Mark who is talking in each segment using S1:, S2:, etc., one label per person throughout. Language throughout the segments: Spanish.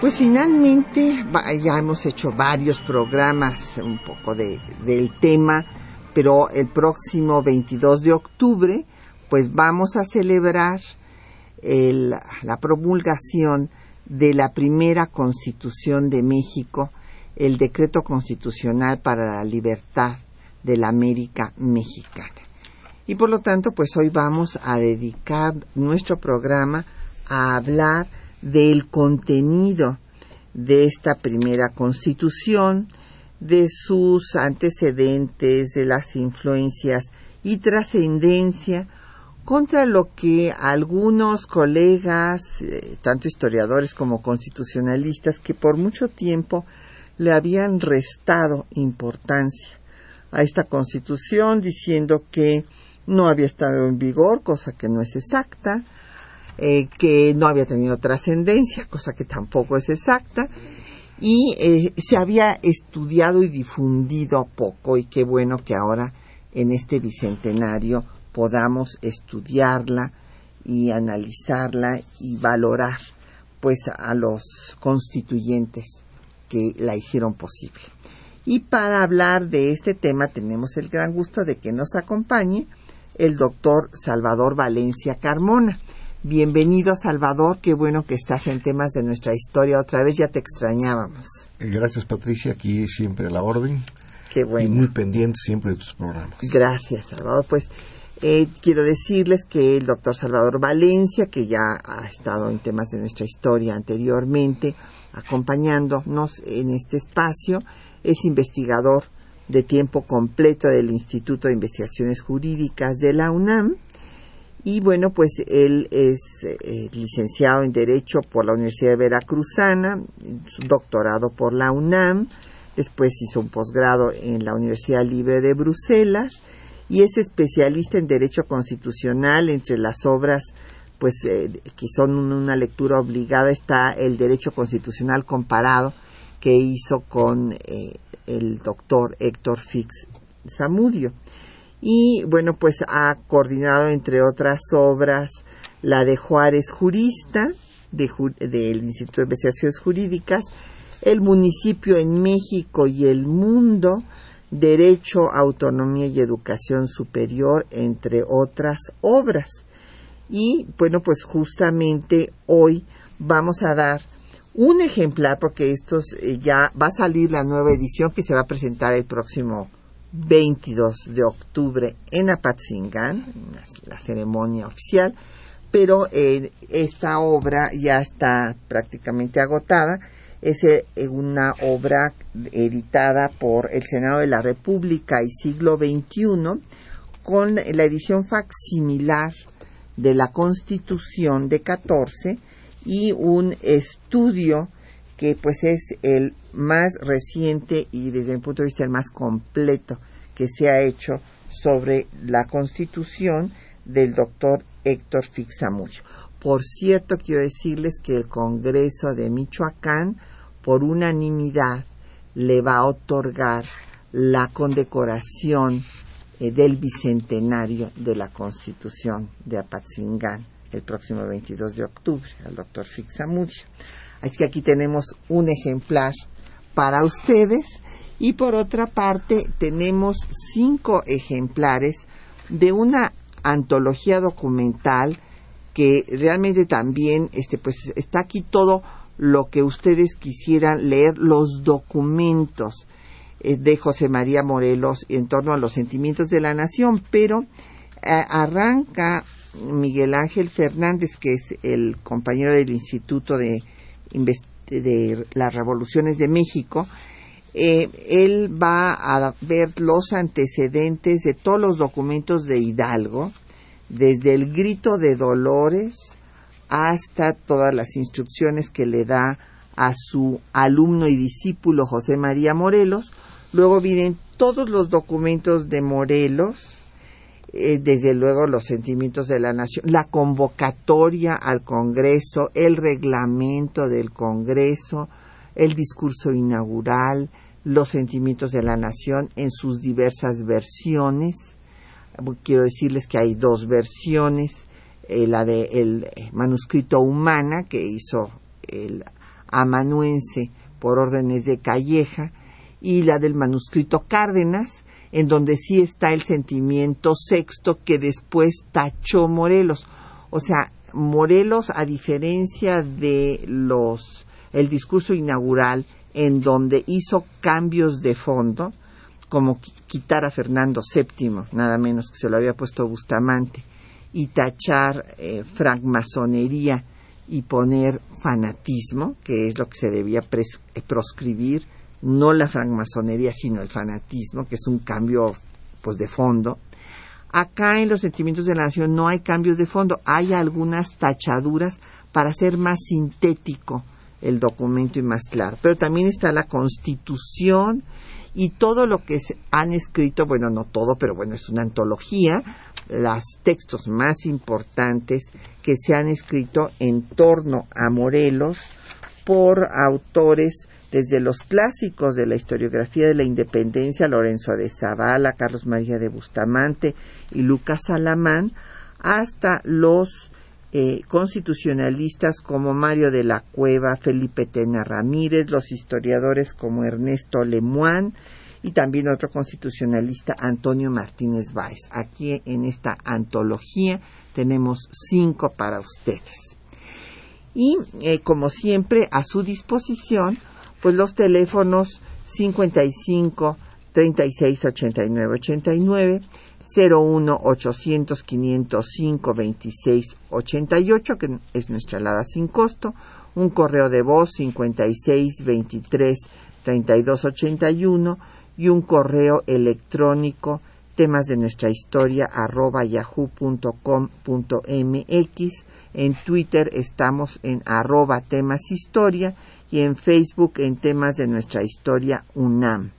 S1: Pues finalmente ya hemos hecho varios programas un poco de, del tema, pero el próximo 22 de octubre pues vamos a celebrar la promulgación de la primera constitución de México, el decreto constitucional para la libertad de la América mexicana. Y por lo tanto, pues hoy vamos a dedicar nuestro programa a hablar del contenido de esta primera constitución, de sus antecedentes, de las influencias y trascendencia contra lo que algunos colegas, eh, tanto historiadores como constitucionalistas, que por mucho tiempo le habían restado importancia a esta constitución, diciendo que no había estado en vigor, cosa que no es exacta, eh, que no había tenido trascendencia, cosa que tampoco es exacta, y eh, se había estudiado y difundido poco, y qué bueno que ahora en este bicentenario podamos estudiarla y analizarla y valorar pues a los constituyentes que la hicieron posible. Y para hablar de este tema tenemos el gran gusto de que nos acompañe el doctor Salvador Valencia Carmona. Bienvenido, Salvador. Qué bueno que estás en temas de nuestra historia. Otra vez ya te extrañábamos.
S2: Eh, gracias, Patricia. Aquí siempre a la orden.
S1: Qué bueno.
S2: Y muy pendiente siempre de tus programas.
S1: Gracias, Salvador. Pues eh, quiero decirles que el doctor Salvador Valencia, que ya ha estado en temas de nuestra historia anteriormente, acompañándonos en este espacio, es investigador de tiempo completo del Instituto de Investigaciones Jurídicas de la UNAM y bueno, pues él es eh, licenciado en Derecho por la Universidad de Veracruzana, doctorado por la UNAM, después hizo un posgrado en la Universidad Libre de Bruselas y es especialista en Derecho Constitucional. Entre las obras pues eh, que son una lectura obligada está el Derecho Constitucional comparado que hizo con eh, el doctor Héctor Fix Zamudio y bueno, pues ha coordinado entre otras obras la de Juárez Jurista del Instituto de Investigaciones Jurídicas, El municipio en México y el mundo, Derecho, Autonomía y Educación Superior, entre otras obras. Y bueno, pues justamente hoy vamos a dar un ejemplar, porque estos eh, ya va a salir la nueva edición que se va a presentar el próximo 22 de octubre en Apatzingán, la ceremonia oficial, pero eh, esta obra ya está prácticamente agotada. Es eh, una obra editada por el Senado de la República y siglo XXI con la edición facsimilar de la Constitución de 14 y un estudio que pues es el más reciente y desde mi punto de vista el más completo que se ha hecho sobre la constitución del doctor Héctor Fixamudio. Por cierto, quiero decirles que el Congreso de Michoacán, por unanimidad, le va a otorgar la condecoración eh, del bicentenario de la Constitución de Apatzingán el próximo 22 de octubre al doctor Fixamudio. Así que aquí tenemos un ejemplar para ustedes y por otra parte tenemos cinco ejemplares de una antología documental que realmente también este pues está aquí todo lo que ustedes quisieran leer los documentos eh, de José María Morelos en torno a los sentimientos de la nación. Pero eh, arranca Miguel Ángel Fernández que es el compañero del Instituto de de las revoluciones de México, eh, él va a ver los antecedentes de todos los documentos de Hidalgo, desde el grito de Dolores hasta todas las instrucciones que le da a su alumno y discípulo José María Morelos. Luego vienen todos los documentos de Morelos, eh, desde luego los sentimientos de la nación, la convocatoria al Congreso, el reglamento del Congreso, el discurso inaugural, los sentimientos de la nación en sus diversas versiones. Quiero decirles que hay dos versiones, eh, la del manuscrito humana que hizo el amanuense por órdenes de Calleja y la del manuscrito Cárdenas, en donde sí está el sentimiento sexto que después tachó Morelos. O sea, Morelos, a diferencia de los el discurso inaugural, en donde hizo cambios de fondo, como quitar a Fernando VII, nada menos que se lo había puesto Bustamante, y tachar eh, francmasonería y poner fanatismo, que es lo que se debía eh, proscribir, no la francmasonería, sino el fanatismo, que es un cambio pues de fondo. Acá en los sentimientos de la nación no hay cambios de fondo, hay algunas tachaduras para hacer más sintético el documento y más claro. Pero también está la Constitución y todo lo que se han escrito, bueno, no todo, pero bueno, es una antología, los textos más importantes que se han escrito en torno a Morelos por autores desde los clásicos de la historiografía de la independencia, Lorenzo de Zavala, Carlos María de Bustamante y Lucas Salamán, hasta los eh, constitucionalistas como Mario de la Cueva, Felipe Tena Ramírez, los historiadores como Ernesto Lemoine y también otro constitucionalista, Antonio Martínez Báez. Aquí en esta antología tenemos cinco para ustedes. Y eh, como siempre, a su disposición, pues los teléfonos 55 36 89 89 01 800 505 26 88, que es nuestra alada sin costo, un correo de voz 56 23 32 81 y un correo electrónico temas de nuestra historia arroba yahoo.com.mx. En Twitter estamos en arroba temas historia y en Facebook en temas de nuestra historia UNAM.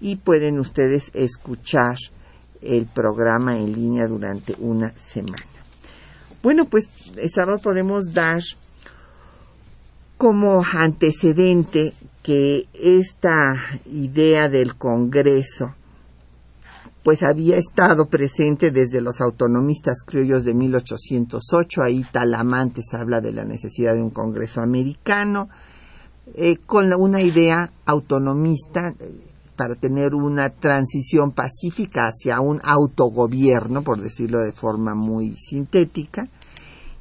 S1: Y pueden ustedes escuchar el programa en línea durante una semana. Bueno, pues sábado podemos dar como antecedente que esta idea del Congreso pues había estado presente desde los autonomistas criollos de 1808, ahí Talamantes habla de la necesidad de un Congreso americano, eh, con una idea autonomista, para tener una transición pacífica hacia un autogobierno, por decirlo de forma muy sintética,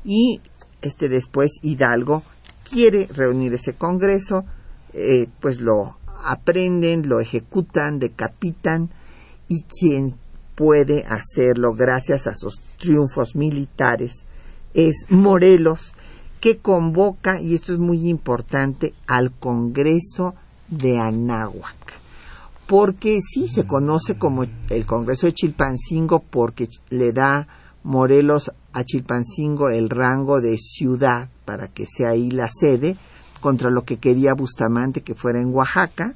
S1: y este después Hidalgo quiere reunir ese Congreso, eh, pues lo aprenden, lo ejecutan, decapitan, y quien puede hacerlo gracias a sus triunfos militares es Morelos, que convoca, y esto es muy importante, al Congreso de Anáhuac. Porque sí se conoce como el Congreso de Chilpancingo porque le da Morelos a Chilpancingo el rango de ciudad para que sea ahí la sede contra lo que quería Bustamante que fuera en Oaxaca.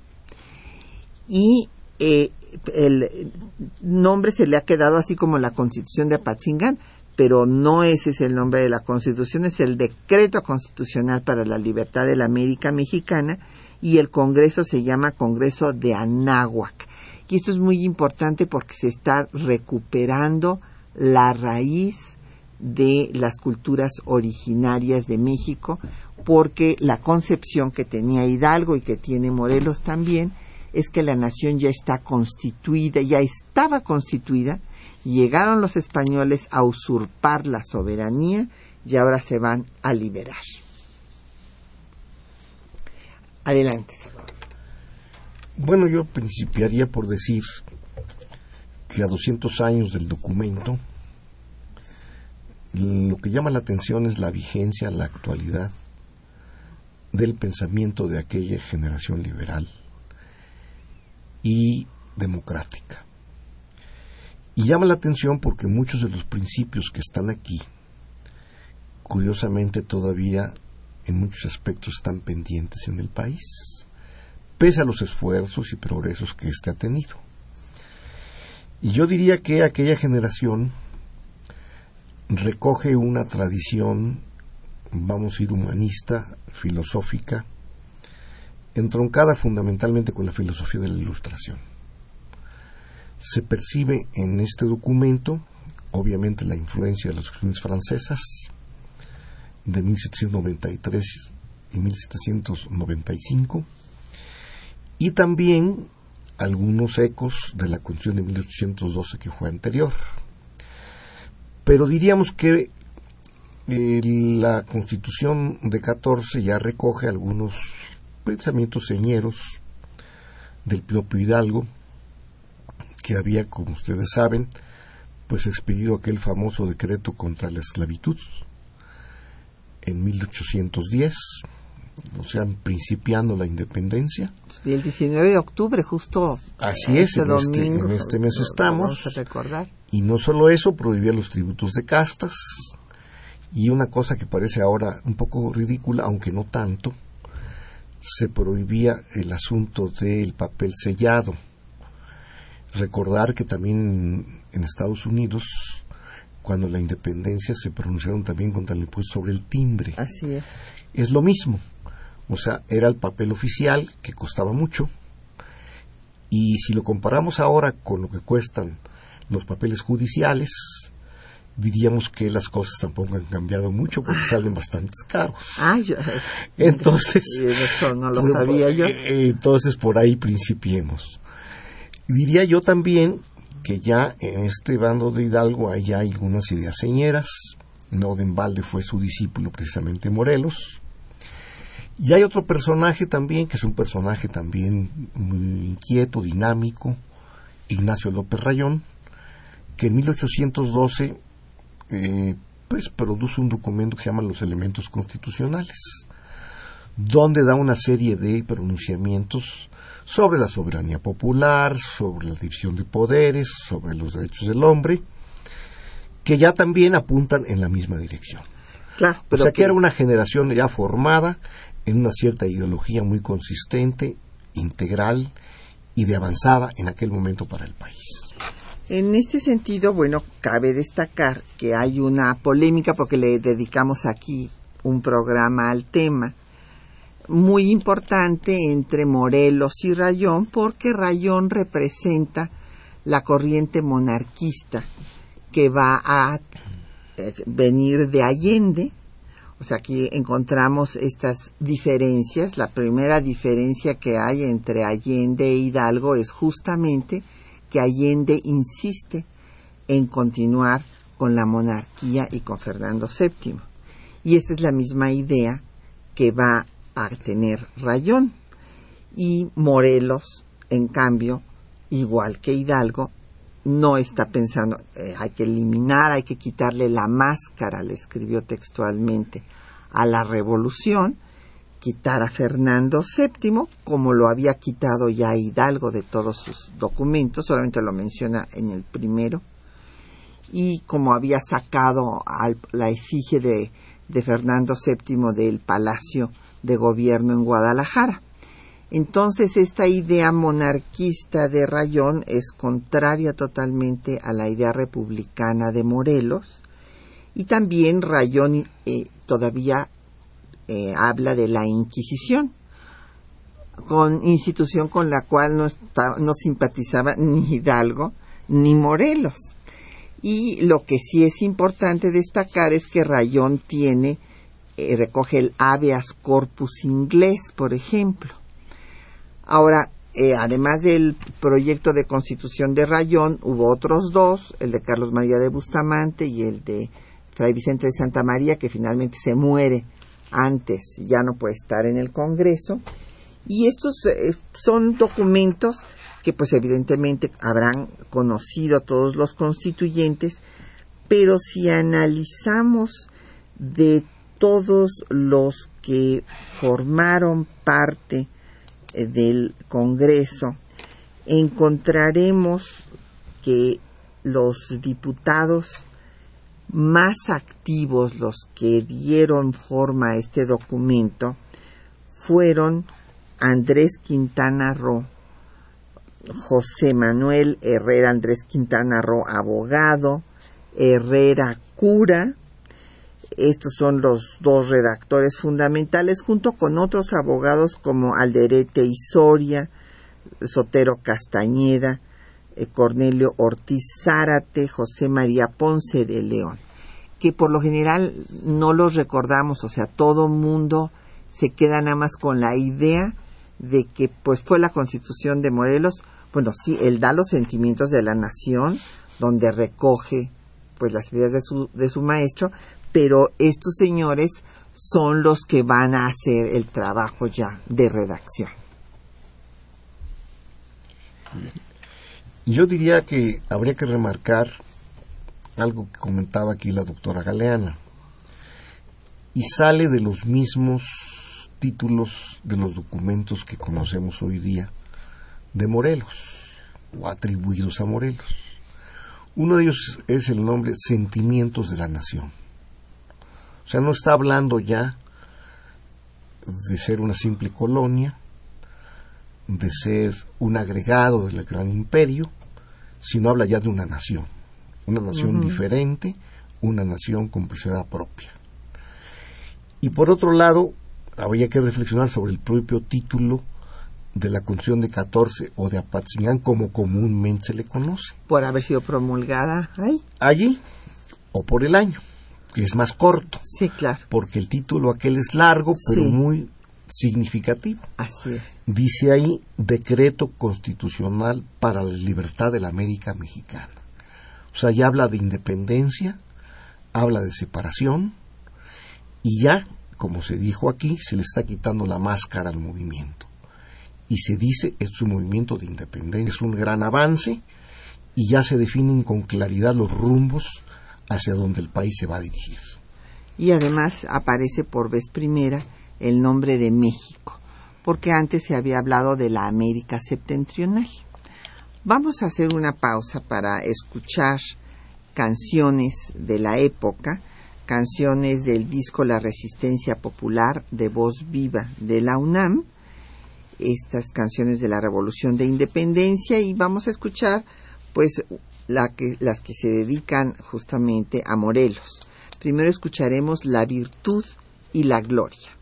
S1: Y eh, el nombre se le ha quedado así como la Constitución de Apatzingán pero no ese es el nombre de la Constitución, es el Decreto Constitucional para la Libertad de la América Mexicana, y el Congreso se llama Congreso de Anáhuac. Y esto es muy importante porque se está recuperando la raíz de las culturas originarias de México, porque la concepción que tenía Hidalgo y que tiene Morelos también es que la nación ya está constituida, ya estaba constituida, llegaron los españoles a usurpar la soberanía y ahora se van a liberar. Adelante,
S2: Bueno, yo principiaría por decir que a 200 años del documento, lo que llama la atención es la vigencia, la actualidad del pensamiento de aquella generación liberal y democrática. Y llama la atención porque muchos de los principios que están aquí curiosamente todavía en muchos aspectos están pendientes en el país, pese a los esfuerzos y progresos que éste ha tenido. Y yo diría que aquella generación recoge una tradición, vamos a ir humanista, filosófica, entroncada fundamentalmente con la filosofía de la ilustración. Se percibe en este documento, obviamente, la influencia de las cuestiones francesas de 1793 y 1795, y también algunos ecos de la Constitución de 1812 que fue anterior. Pero diríamos que eh, la Constitución de 14 ya recoge algunos pensamientos señeros del propio Hidalgo, que había, como ustedes saben, pues expedido aquel famoso decreto contra la esclavitud en 1810, o sea, principiando la independencia.
S1: Y el 19 de octubre, justo.
S2: Así es,
S1: este
S2: en, este, en este mes estamos.
S1: Vamos a recordar.
S2: Y no solo eso, prohibía los tributos de castas. Y una cosa que parece ahora un poco ridícula, aunque no tanto, se prohibía el asunto del papel sellado. Recordar que también en Estados Unidos, cuando la independencia, se pronunciaron también contra el impuesto sobre el timbre.
S1: Así es.
S2: Es lo mismo. O sea, era el papel oficial que costaba mucho. Y si lo comparamos ahora con lo que cuestan los papeles judiciales, diríamos que las cosas tampoco han cambiado mucho porque salen bastante caros.
S1: Ah, yo,
S2: Entonces,
S1: eso no lo sabía yo.
S2: eh, Entonces, por ahí principiemos. Diría yo también que ya en este bando de Hidalgo hay algunas ideas señeras. No de embalde fue su discípulo precisamente Morelos. Y hay otro personaje también, que es un personaje también muy inquieto, dinámico, Ignacio López Rayón, que en 1812 eh, pues produce un documento que se llama Los Elementos Constitucionales, donde da una serie de pronunciamientos sobre la soberanía popular, sobre la división de poderes, sobre los derechos del hombre, que ya también apuntan en la misma dirección.
S1: Claro,
S2: O
S1: pero
S2: sea que era una generación ya formada en una cierta ideología muy consistente, integral y de avanzada en aquel momento para el país.
S1: En este sentido, bueno, cabe destacar que hay una polémica porque le dedicamos aquí un programa al tema muy importante entre Morelos y Rayón porque Rayón representa la corriente monarquista que va a eh, venir de Allende. O sea, aquí encontramos estas diferencias. La primera diferencia que hay entre Allende e Hidalgo es justamente que Allende insiste en continuar con la monarquía y con Fernando VII. Y esta es la misma idea que va a tener Rayón. Y Morelos, en cambio, igual que Hidalgo, no está pensando, eh, hay que eliminar, hay que quitarle la máscara, le escribió textualmente, a la revolución, quitar a Fernando VII, como lo había quitado ya Hidalgo de todos sus documentos, solamente lo menciona en el primero, y como había sacado al- la efigie de, de Fernando VII del Palacio de Gobierno en Guadalajara. Entonces esta idea monarquista de Rayón es contraria totalmente a la idea republicana de Morelos y también Rayón eh, todavía eh, habla de la Inquisición, con institución con la cual no, no simpatizaba ni Hidalgo ni Morelos. Y lo que sí es importante destacar es que Rayón tiene, eh, recoge el habeas corpus inglés, por ejemplo. Ahora, eh, además del proyecto de constitución de Rayón, hubo otros dos, el de Carlos María de Bustamante y el de Fray Vicente de Santa María, que finalmente se muere antes, ya no puede estar en el Congreso. Y estos eh, son documentos que pues evidentemente habrán conocido todos los constituyentes, pero si analizamos de todos los que formaron parte eh, del Congreso, encontraremos que los diputados más activos, los que dieron forma a este documento, fueron Andrés Quintana Roo, José Manuel Herrera Andrés Quintana Roo, abogado, Herrera Cura, estos son los dos redactores fundamentales, junto con otros abogados como Alderete y Soria, Sotero Castañeda, eh, Cornelio Ortiz Zárate, José María Ponce de León, que por lo general no los recordamos, o sea, todo mundo se queda nada más con la idea de que pues fue la constitución de Morelos, bueno, sí, él da los sentimientos de la nación, donde recoge pues las ideas de su, de su maestro, pero estos señores son los que van a hacer el trabajo ya de redacción.
S2: Yo diría que habría que remarcar algo que comentaba aquí la doctora Galeana, y sale de los mismos títulos de los documentos que conocemos hoy día de Morelos, o atribuidos a Morelos. Uno de ellos es el nombre Sentimientos de la Nación. O sea, no está hablando ya de ser una simple colonia, de ser un agregado del gran imperio, sino habla ya de una nación, una nación diferente, una nación con personalidad propia. Y por otro lado, habría que reflexionar sobre el propio título de la Constitución de 14 o de Apatzingán, como comúnmente se le conoce.
S1: Por haber sido promulgada ahí.
S2: Allí, o por el año, que es más corto.
S1: Sí, claro.
S2: Porque el título aquel es largo, pero
S1: Sí.
S2: muy significativo.
S1: Así es.
S2: Dice ahí Decreto Constitucional para la Libertad de la América Mexicana. O sea, ya habla de independencia, habla de separación y ya, como se dijo aquí, se le está quitando la máscara al movimiento. Y se dice, es un movimiento de independencia, es un gran avance y ya se definen con claridad los rumbos hacia donde el país se va a dirigir.
S1: Y además aparece por vez primera el nombre de México, porque antes se había hablado de la América septentrional. Vamos a hacer una pausa para escuchar canciones de la época, canciones del disco La Resistencia Popular de Voz Viva de la UNAM, estas canciones de la Revolución de Independencia y vamos a escuchar pues la que, las que se dedican justamente a Morelos. Primero escucharemos La Virtud y la Gloria.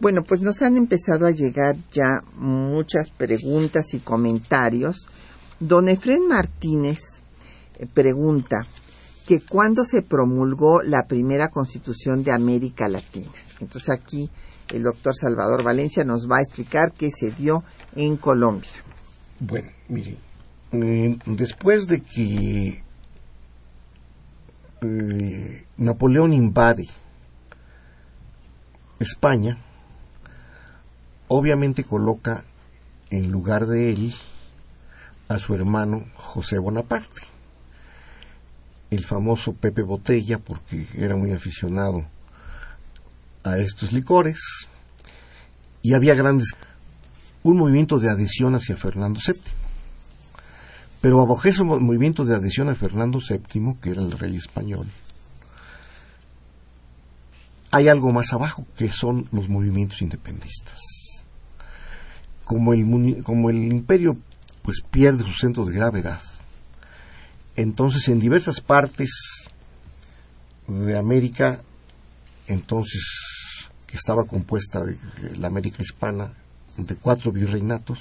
S1: Bueno, pues nos han empezado a llegar ya muchas preguntas y comentarios. Don Efren Martínez eh, pregunta que cuándo se promulgó la primera constitución de América Latina. Entonces aquí el doctor Salvador Valencia nos va a explicar qué se dio en Colombia.
S2: Bueno, mire, eh, después de que eh, Napoleón invade España, obviamente coloca en lugar de él a su hermano José Bonaparte, el famoso Pepe Botella, porque era muy aficionado a estos licores, y había grandes un movimiento de adhesión hacia Fernando VII. Pero bajo ese movimiento de adhesión a Fernando VII, que era el rey español, hay algo más abajo, que son los movimientos independistas. Como el, como el imperio pues pierde su centro de gravedad, entonces en diversas partes de América, entonces que estaba compuesta de la América hispana de cuatro virreinatos,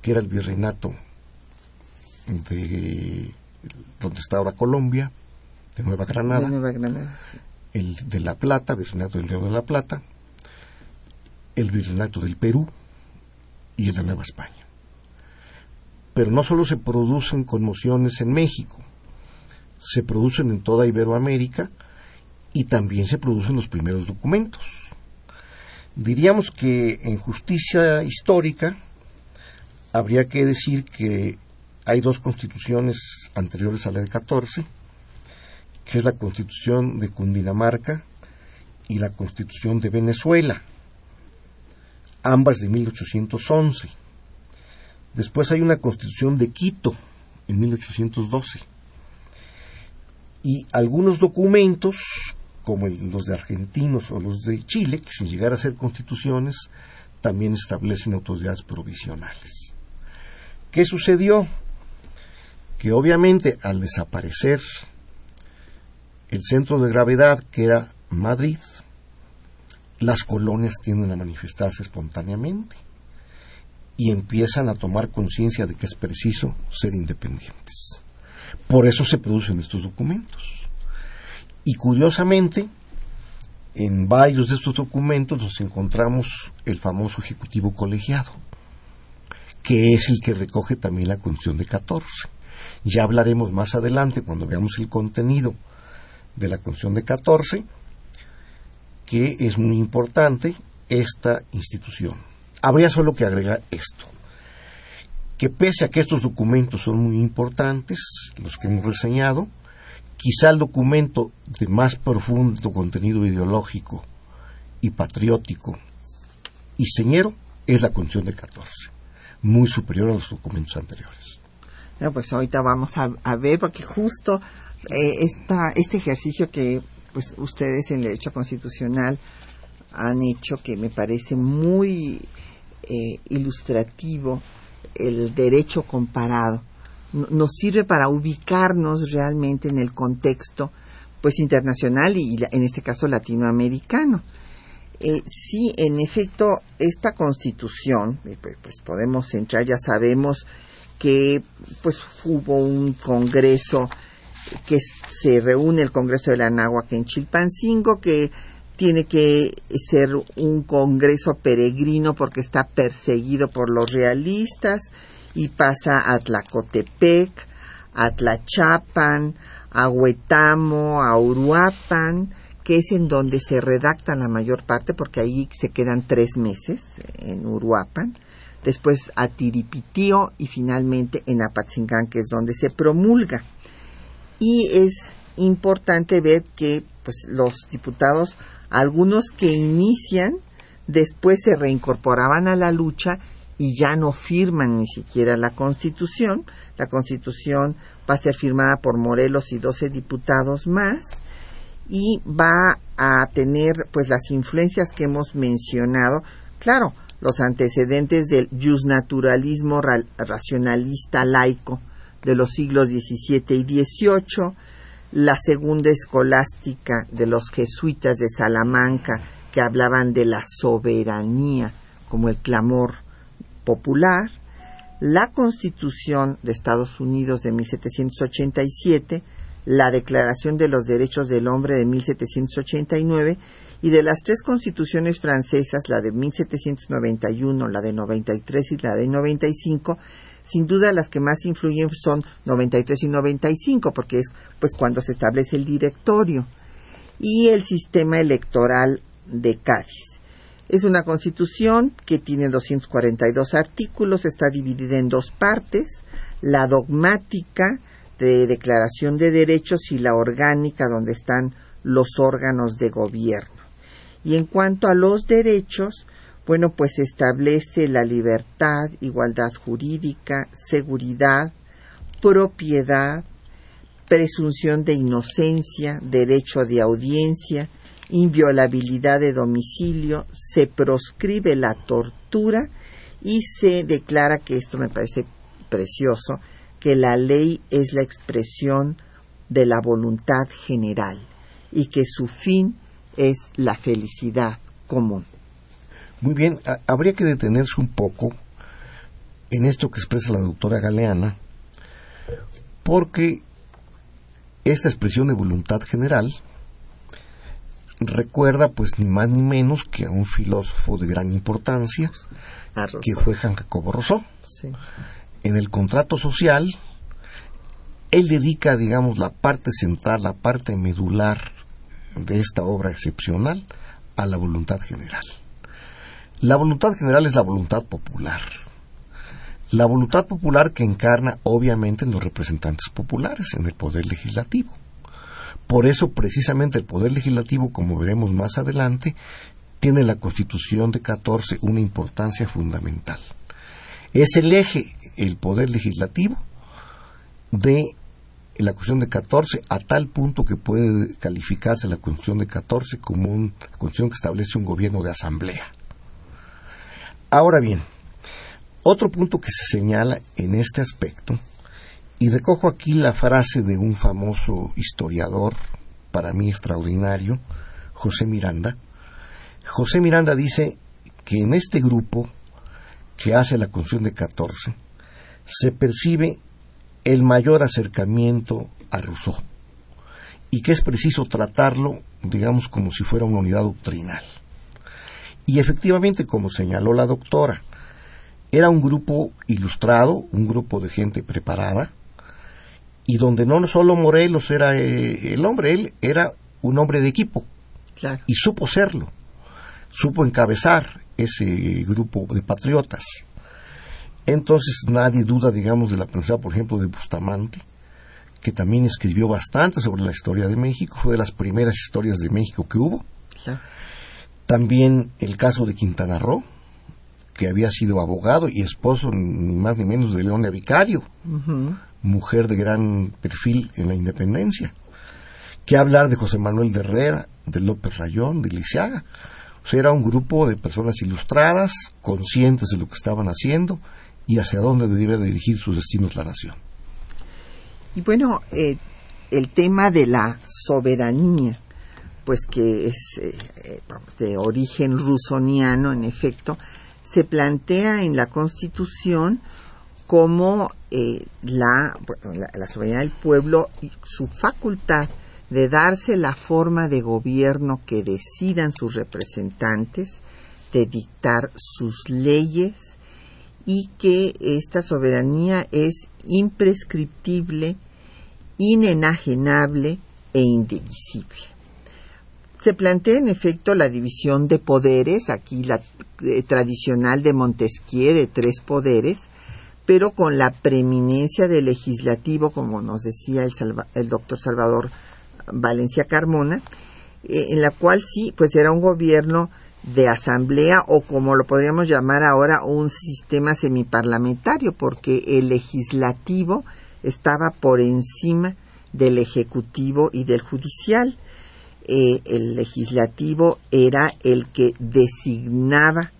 S2: que era el virreinato de donde está ahora Colombia, de Nueva Granada, el de La Plata, Virreinato del Río de la Plata, el Virreinato del Perú y de Nueva España. Pero no solo se producen conmociones en México, se producen en toda Iberoamérica y también se producen los primeros documentos. Diríamos que en justicia histórica habría que decir que hay dos constituciones anteriores a la de 14, que es la constitución de Cundinamarca y la constitución de Venezuela, ambas de 1811. Después hay una constitución de Quito en 1812 y algunos documentos como los de argentinos o los de Chile, que sin llegar a ser constituciones, también establecen autoridades provisionales. ¿Qué sucedió? que obviamente al desaparecer el centro de gravedad que era Madrid, las colonias tienden a manifestarse espontáneamente y empiezan a tomar conciencia de que es preciso ser independientes. Por eso se producen estos documentos. Y curiosamente, en varios de estos documentos nos encontramos el famoso Ejecutivo Colegiado, que es el que recoge también la Constitución de 14. Ya hablaremos más adelante cuando veamos el contenido de la Constitución de 14, que es muy importante esta institución. Habría solo que agregar esto, que pese a que estos documentos son muy importantes, los que hemos reseñado, quizá el documento de más profundo contenido ideológico y patriótico y señero es la Constitución de 14, muy superior a los documentos anteriores
S1: pues ahorita vamos a, ver, porque justo eh, este ejercicio que pues ustedes en Derecho Constitucional han hecho, que me parece muy eh, ilustrativo, el derecho comparado, nos sirve para ubicarnos realmente en el contexto pues internacional y en este caso latinoamericano. Eh, sí, en efecto, esta constitución, eh, pues, pues podemos entrar, ya sabemos que pues hubo un congreso que se reúne el Congreso de la Náhuac en Chilpancingo, que tiene que ser un congreso peregrino porque está perseguido por los realistas y pasa a Tlacotepec, a Tlachapan, a Huetamo, a Uruapan, que es en donde se redacta la mayor parte porque ahí se quedan tres meses en Uruapan después a Tiripitío y finalmente en Apatzingán, que es donde se promulga. Y es importante ver que pues, los diputados, algunos que inician, después se reincorporaban a la lucha y ya no firman ni siquiera la Constitución. La Constitución va a ser firmada por Morelos y 12 diputados más y va a tener pues las influencias que hemos mencionado. Claro, los antecedentes del justnaturalismo racionalista laico de los siglos XVII y XVIII, la segunda escolástica de los jesuitas de Salamanca que hablaban de la soberanía como el clamor popular, la Constitución de Estados Unidos de 1787, la Declaración de los Derechos del Hombre de 1789 y de las tres constituciones francesas, la de 1791, la de 93 y la de 95, sin duda las que más influyen son 93 y 95, porque es pues cuando se establece el directorio, y el sistema electoral de Cádiz. Es una constitución que tiene 242 artículos, está dividida en dos partes, la dogmática de declaración de derechos y la orgánica donde están los órganos de gobierno. Y en cuanto a los derechos, bueno, pues establece la libertad, igualdad jurídica, seguridad, propiedad, presunción de inocencia, derecho de audiencia, inviolabilidad de domicilio, se proscribe la tortura y se declara que esto me parece precioso, que la ley es la expresión de la voluntad general y que su fin es la felicidad común.
S2: Muy bien, habría que detenerse un poco en esto que expresa la doctora Galeana, porque esta expresión de voluntad general recuerda pues ni más ni menos que a un filósofo de gran importancia que fue Jean Jacobo Rousseau. En el contrato social, él dedica, digamos, la parte central, la parte medular de esta obra excepcional a la voluntad general. La voluntad general es la voluntad popular. La voluntad popular que encarna obviamente en los representantes populares, en el poder legislativo. Por eso precisamente el poder legislativo, como veremos más adelante, tiene en la Constitución de 14 una importancia fundamental. Es el eje, el poder legislativo, de la Constitución de 14 a tal punto que puede calificarse la Constitución de 14 como una Constitución que establece un gobierno de asamblea. Ahora bien, otro punto que se señala en este aspecto, y recojo aquí la frase de un famoso historiador, para mí extraordinario, José Miranda. José Miranda dice que en este grupo que hace la Constitución de 14 se percibe el mayor acercamiento a Rousseau y que es preciso tratarlo, digamos, como si fuera una unidad doctrinal. Y efectivamente, como señaló la doctora, era un grupo ilustrado, un grupo de gente preparada, y donde no solo Morelos era eh, el hombre, él era un hombre de equipo, y supo serlo, supo encabezar ese grupo de patriotas. Entonces nadie duda, digamos, de la presencia, por ejemplo, de Bustamante, que también escribió bastante sobre la historia de México, fue de las primeras historias de México que hubo. También el caso de Quintana Roo, que había sido abogado y esposo ni más ni menos de Leona Vicario, mujer de gran perfil en la independencia. Que hablar de José Manuel de Herrera, de López Rayón, de Lisiaga. O sea, era un grupo de personas ilustradas, conscientes de lo que estaban haciendo y hacia dónde debía dirigir sus destinos la nación.
S1: Y bueno, eh, el tema de la soberanía pues que es eh, de origen rusoniano, en efecto, se plantea en la Constitución como eh, la, soberanía del pueblo y su facultad de darse la forma de gobierno que decidan sus representantes, de dictar sus leyes y que esta soberanía es imprescriptible, inenajenable e indivisible. Se plantea en efecto la división de poderes, aquí la eh, tradicional de Montesquieu de tres poderes, pero con la preeminencia del legislativo, como nos decía el, doctor Salvador Valencia Carmona, eh, en la cual sí, pues era un gobierno de asamblea o como lo podríamos llamar ahora un sistema semiparlamentario, porque el legislativo estaba por encima del ejecutivo y del judicial. Eh, el legislativo era el que designaba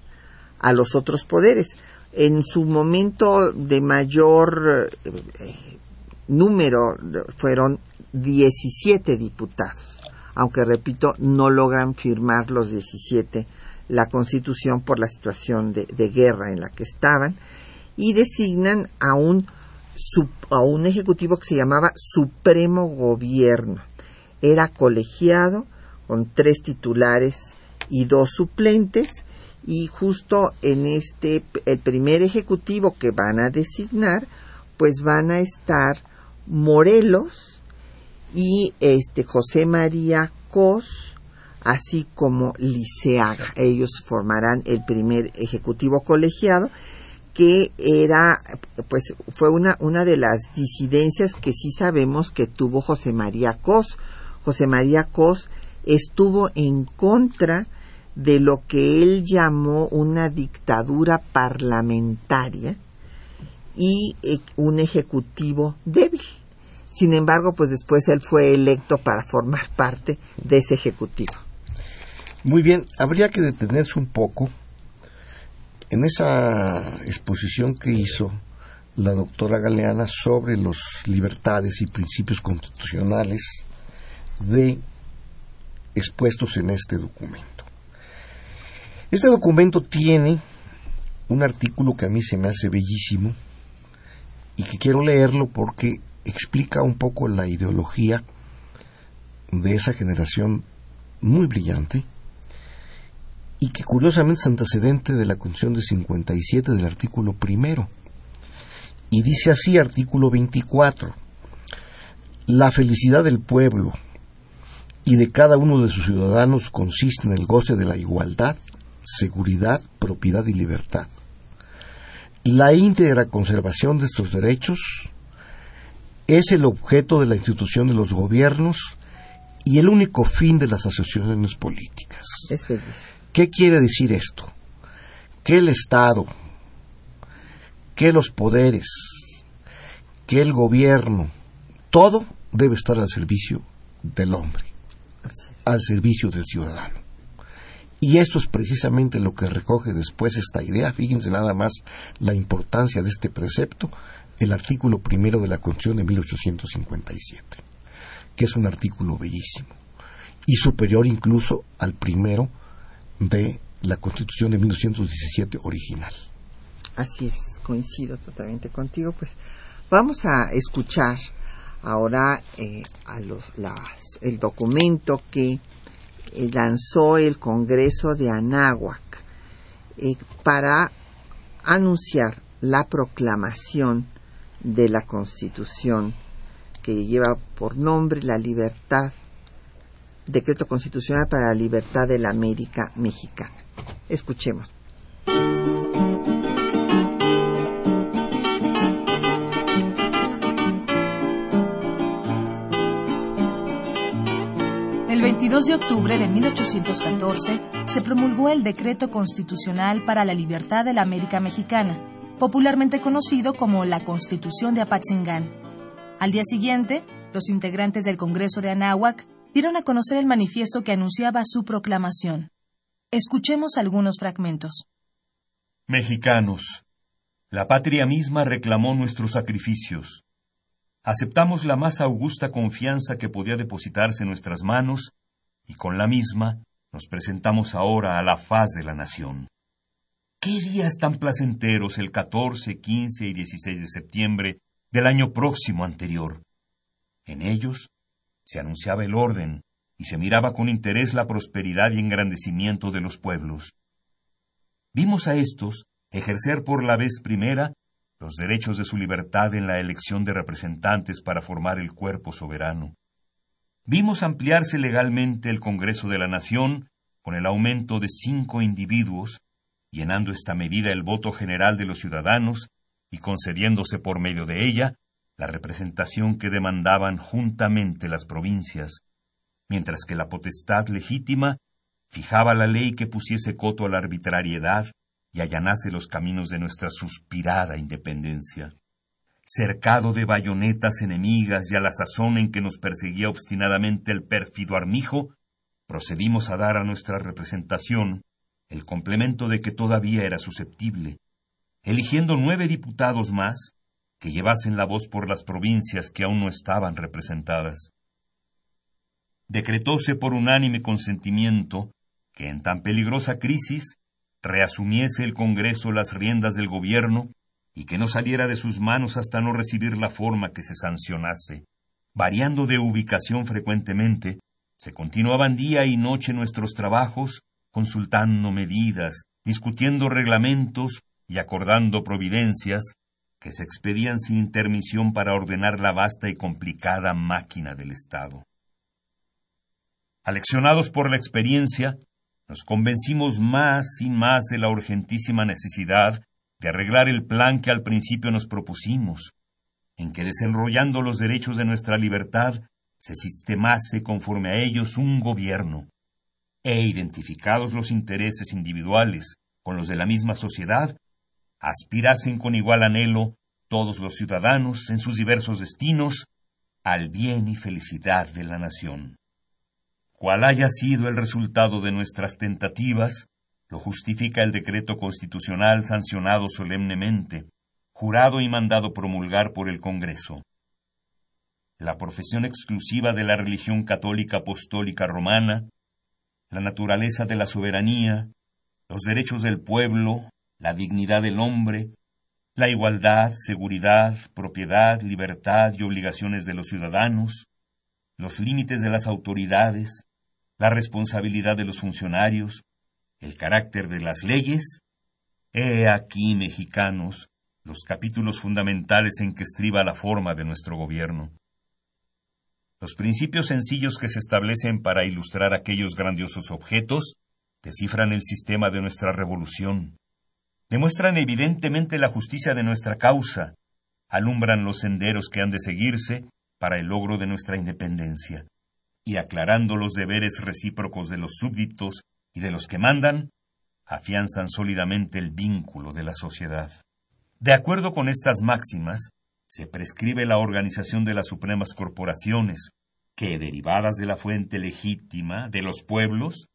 S1: a los otros poderes. En su momento de mayor eh, número fueron 17 diputados, aunque repito, no logran firmar los 17 la constitución por la situación de, guerra en la que estaban y designan a un, a un ejecutivo que se llamaba Supremo Gobierno era colegiado con tres titulares y dos suplentes y justo en este el primer ejecutivo que van a designar pues van a estar Morelos y este José María Cos así como Liceaga. Ellos formarán el primer ejecutivo colegiado que era pues fue una una de las disidencias que sí sabemos que tuvo José María Cos José María Cos estuvo en contra de lo que él llamó una dictadura parlamentaria y eh, un ejecutivo débil. Sin embargo, pues después él fue electo para formar parte de ese ejecutivo.
S2: Muy bien, habría que detenerse un poco en esa exposición que hizo la doctora Galeana sobre las libertades y principios constitucionales de expuestos en este documento. Este documento tiene un artículo que a mí se me hace bellísimo y que quiero leerlo porque explica un poco la ideología de esa generación muy brillante y que curiosamente es antecedente de la Constitución de 57 del artículo primero. Y dice así, artículo 24, la felicidad del pueblo y de cada uno de sus ciudadanos consiste en el goce de la igualdad seguridad, propiedad y libertad. La íntegra conservación de estos derechos es el objeto de la institución de los gobiernos y el único fin de las asociaciones políticas. ¿Qué quiere decir esto? Que el Estado, que los poderes, que el gobierno, todo debe estar al servicio del hombre, al servicio del ciudadano. Y esto es precisamente lo que recoge después esta idea. Fíjense nada más la importancia de este precepto, el artículo primero de la Constitución de 1857, que es un artículo bellísimo y superior incluso al primero de la Constitución de 1917 original.
S1: Así es, coincido totalmente contigo. Pues vamos a escuchar ahora eh, el documento que eh, lanzó el Congreso de Anáhuac eh, para anunciar la proclamación de la Constitución que lleva por nombre la libertad, decreto constitucional para la libertad de la América mexicana. Escuchemos.
S3: 22 de octubre de 1814 se promulgó el Decreto Constitucional para la Libertad de la América Mexicana, popularmente conocido como la Constitución de Apatzingán. Al día siguiente, los integrantes del Congreso de Anáhuac dieron a conocer el manifiesto que anunciaba su proclamación. Escuchemos algunos fragmentos.
S4: Mexicanos, la patria misma reclamó nuestros sacrificios aceptamos la más augusta confianza que podía depositarse en nuestras manos y con la misma nos presentamos ahora a la faz de la nación. ¿Qué días tan placenteros el 14, 15 y 16 de septiembre del año próximo anterior? En ellos se anunciaba el orden y se miraba con interés la prosperidad y engrandecimiento de los pueblos. Vimos a estos ejercer por la vez primera los derechos de su libertad en la elección de representantes para formar el cuerpo soberano. Vimos ampliarse legalmente el Congreso de la Nación con el aumento de cinco individuos, llenando esta medida el voto general de los ciudadanos y concediéndose por medio de ella la representación que demandaban juntamente las provincias, mientras que la potestad legítima fijaba la ley que pusiese coto a la arbitrariedad y allanase los caminos de nuestra suspirada independencia. Cercado de bayonetas enemigas y a la sazón en que nos perseguía obstinadamente el pérfido armijo, procedimos a dar a nuestra representación el complemento de que todavía era susceptible, eligiendo nueve diputados más que llevasen la voz por las provincias que aún no estaban representadas. Decretóse por unánime consentimiento que en tan peligrosa crisis reasumiese el Congreso las riendas del gobierno y que no saliera de sus manos hasta no recibir la forma que se sancionase. Variando de ubicación frecuentemente, se continuaban día y noche nuestros trabajos consultando medidas, discutiendo reglamentos y acordando providencias que se expedían sin intermisión para ordenar la vasta y complicada máquina del Estado. Aleccionados por la experiencia, nos convencimos más y más de la urgentísima necesidad de arreglar el plan que al principio nos propusimos, en que desenrollando los derechos de nuestra libertad se sistemase conforme a ellos un gobierno, e identificados los intereses individuales con los de la misma sociedad, aspirasen con igual anhelo todos los ciudadanos en sus diversos destinos al bien y felicidad de la nación. Cual haya sido el resultado de nuestras tentativas, lo justifica el decreto constitucional sancionado solemnemente, jurado y mandado promulgar por el Congreso. La profesión exclusiva de la religión católica apostólica romana, la naturaleza de la soberanía, los derechos del pueblo, la dignidad del hombre, la igualdad, seguridad, propiedad, libertad y obligaciones de los ciudadanos, los límites de las autoridades, la responsabilidad de los funcionarios, el carácter de las leyes, he aquí, mexicanos, los capítulos fundamentales en que estriba la forma de nuestro gobierno. Los principios sencillos que se establecen para ilustrar aquellos grandiosos objetos descifran el sistema de nuestra revolución, demuestran evidentemente la justicia de nuestra causa, alumbran los senderos que han de seguirse para el logro de nuestra independencia, y aclarando los deberes recíprocos de los súbditos y de los que mandan, afianzan sólidamente el vínculo de la sociedad. De acuerdo con estas máximas, se prescribe la organización de las supremas corporaciones, que, derivadas de la fuente legítima de los pueblos,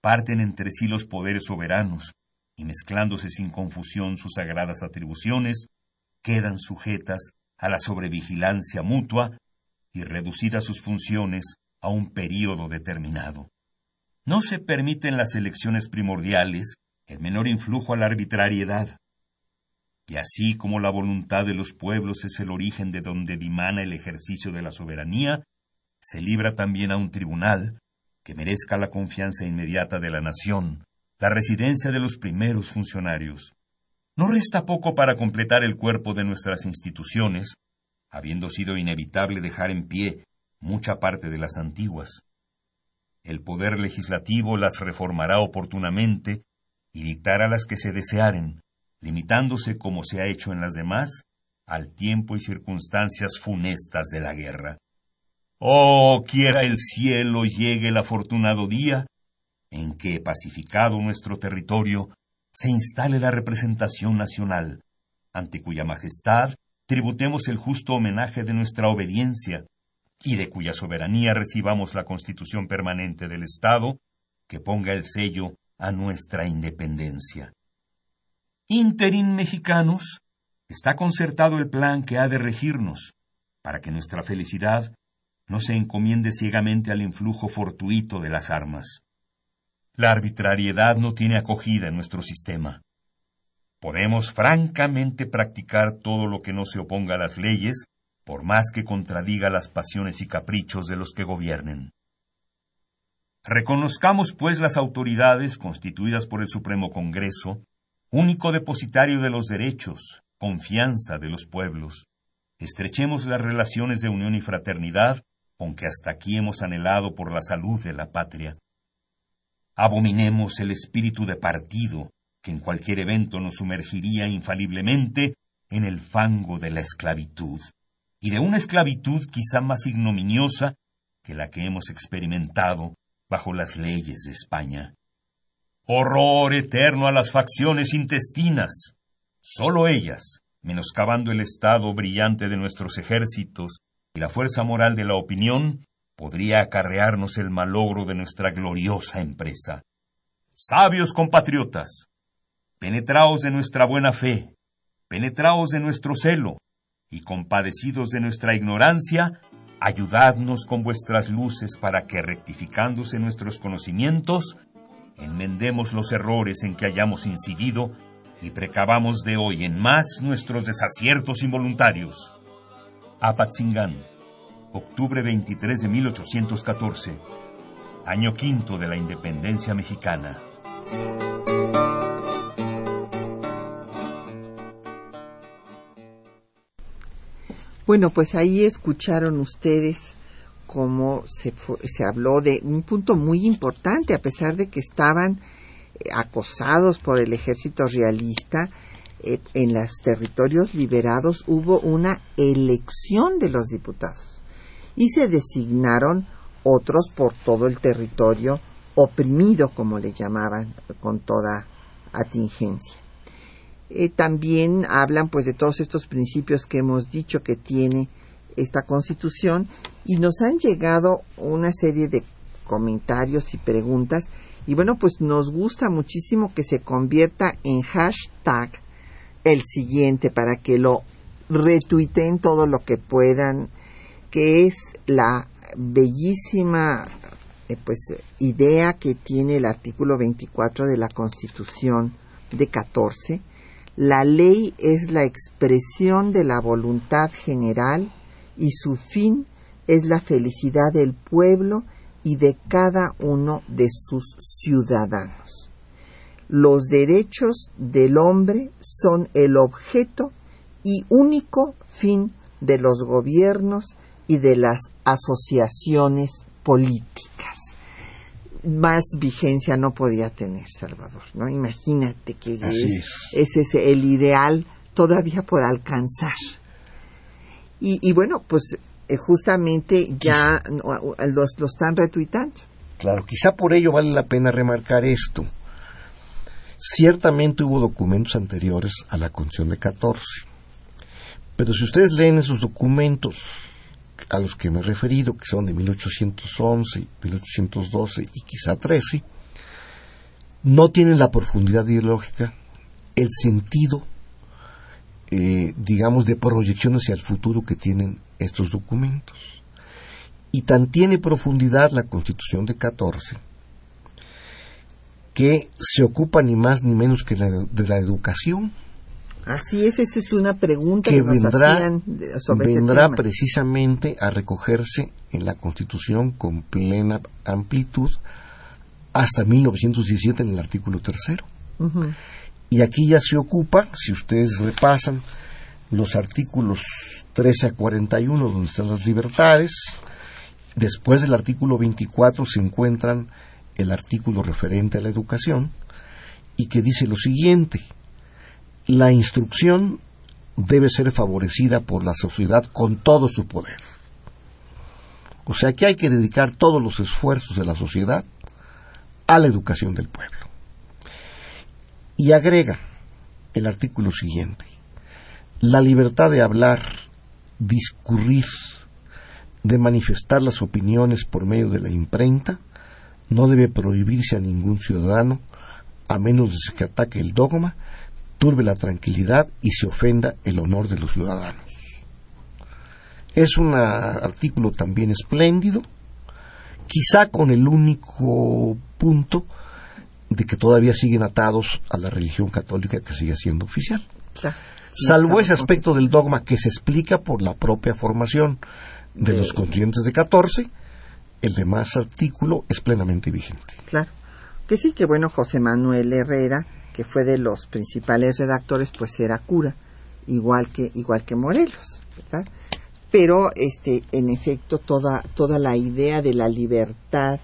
S4: parten entre sí los poderes soberanos, y mezclándose sin confusión sus sagradas atribuciones, quedan sujetas a la sobrevigilancia mutua y reducidas sus funciones a un período determinado. No se permiten las elecciones primordiales el menor influjo a la arbitrariedad, y así como la voluntad de los pueblos es el origen de donde dimana el ejercicio de la soberanía, se libra también a un tribunal que merezca la confianza inmediata de la nación, la residencia de los primeros funcionarios. No resta poco para completar el cuerpo de nuestras instituciones, habiendo sido inevitable dejar en pie mucha parte de las antiguas. El poder legislativo las reformará oportunamente y dictará las que se desearen, limitándose, como se ha hecho en las demás, al tiempo y circunstancias funestas de la guerra. Oh, quiera el cielo llegue el afortunado día en que, pacificado nuestro territorio, se instale la representación nacional, ante cuya majestad tributemos el justo homenaje de nuestra obediencia, y de cuya soberanía recibamos la constitución permanente del Estado, que ponga el sello a nuestra independencia. Interin mexicanos, está concertado el plan que ha de regirnos, para que nuestra felicidad no se encomiende ciegamente al influjo fortuito de las armas. La arbitrariedad no tiene acogida en nuestro sistema. Podemos francamente practicar todo lo que no se oponga a las leyes, por más que contradiga las pasiones y caprichos de los que gobiernen. Reconozcamos, pues, las autoridades constituidas por el Supremo Congreso único depositario de los derechos, confianza de los pueblos. Estrechemos las relaciones de unión y fraternidad con que hasta aquí hemos anhelado por la salud de la patria. Abominemos el espíritu de partido que en cualquier evento nos sumergiría infaliblemente en el fango de la esclavitud, y de una esclavitud quizá más ignominiosa que la que hemos experimentado bajo las leyes de España horror eterno a las facciones intestinas. Solo ellas, menoscabando el estado brillante de nuestros ejércitos y la fuerza moral de la opinión, podría acarrearnos el malogro de nuestra gloriosa empresa. Sabios compatriotas, penetraos de nuestra buena fe, penetraos de nuestro celo, y compadecidos de nuestra ignorancia, ayudadnos con vuestras luces para que, rectificándose nuestros conocimientos, enmendemos los errores en que hayamos incidido y precavamos de hoy en más nuestros desaciertos involuntarios. Apatzingán, octubre 23 de 1814, año quinto de la independencia mexicana.
S1: Bueno, pues ahí escucharon ustedes cómo se, se habló de un punto muy importante, a pesar de que estaban eh, acosados por el ejército realista, eh, en los territorios liberados hubo una elección de los diputados y se designaron otros por todo el territorio oprimido, como le llamaban, con toda atingencia. Eh, también hablan pues de todos estos principios que hemos dicho que tiene esta constitución y nos han llegado una serie de comentarios y preguntas y bueno pues nos gusta muchísimo que se convierta en hashtag el siguiente para que lo retuiteen todo lo que puedan que es la bellísima eh, pues idea que tiene el artículo 24 de la Constitución de 14 la ley es la expresión de la voluntad general y su fin es la felicidad del pueblo y de cada uno de sus ciudadanos. Los derechos del hombre son el objeto y único fin de los gobiernos y de las asociaciones políticas más vigencia no podía tener Salvador, ¿no? Imagínate que es, ese el ideal todavía por alcanzar. Y, bueno, pues eh, justamente ya los, lo están retuitando.
S2: Claro, quizá por ello vale la pena remarcar esto. Ciertamente hubo documentos anteriores a la Constitución de 14, pero si ustedes leen esos documentos a los que me he referido, que son de 1811, 1812 y quizá 13, no tienen la profundidad ideológica, el sentido, eh, digamos, de proyección hacia el futuro que tienen estos documentos. Y tan tiene profundidad la Constitución de 14 que se ocupa ni más ni menos que de la educación
S1: Así es, esa es una pregunta
S2: que, vendrá, vendrá precisamente a recogerse en la Constitución con plena amplitud hasta 1917 en el artículo tercero. Y aquí ya se ocupa, si ustedes repasan los artículos 13 a 41 donde están las libertades, después del artículo 24 se encuentran el artículo referente a la educación y que dice lo siguiente, la instrucción debe ser favorecida por la sociedad con todo su poder. O sea que hay que dedicar todos los esfuerzos de la sociedad a la educación del pueblo. Y agrega el artículo siguiente, la libertad de hablar, discurrir, de manifestar las opiniones por medio de la imprenta, no debe prohibirse a ningún ciudadano a menos de que ataque el dogma turbe la tranquilidad y se ofenda el honor de los ciudadanos. Es un artículo también espléndido, quizá con el único punto de que todavía siguen atados a la religión católica que sigue siendo oficial. Salvo ese aspecto del dogma que se explica por la propia formación de, los constituyentes de 14, el demás artículo es plenamente vigente.
S1: Claro. Que sí, que bueno, José Manuel Herrera que fue de los principales redactores, pues era cura, igual que, igual que Morelos, ¿verdad? Pero, este, en efecto, toda, toda la idea de la libertad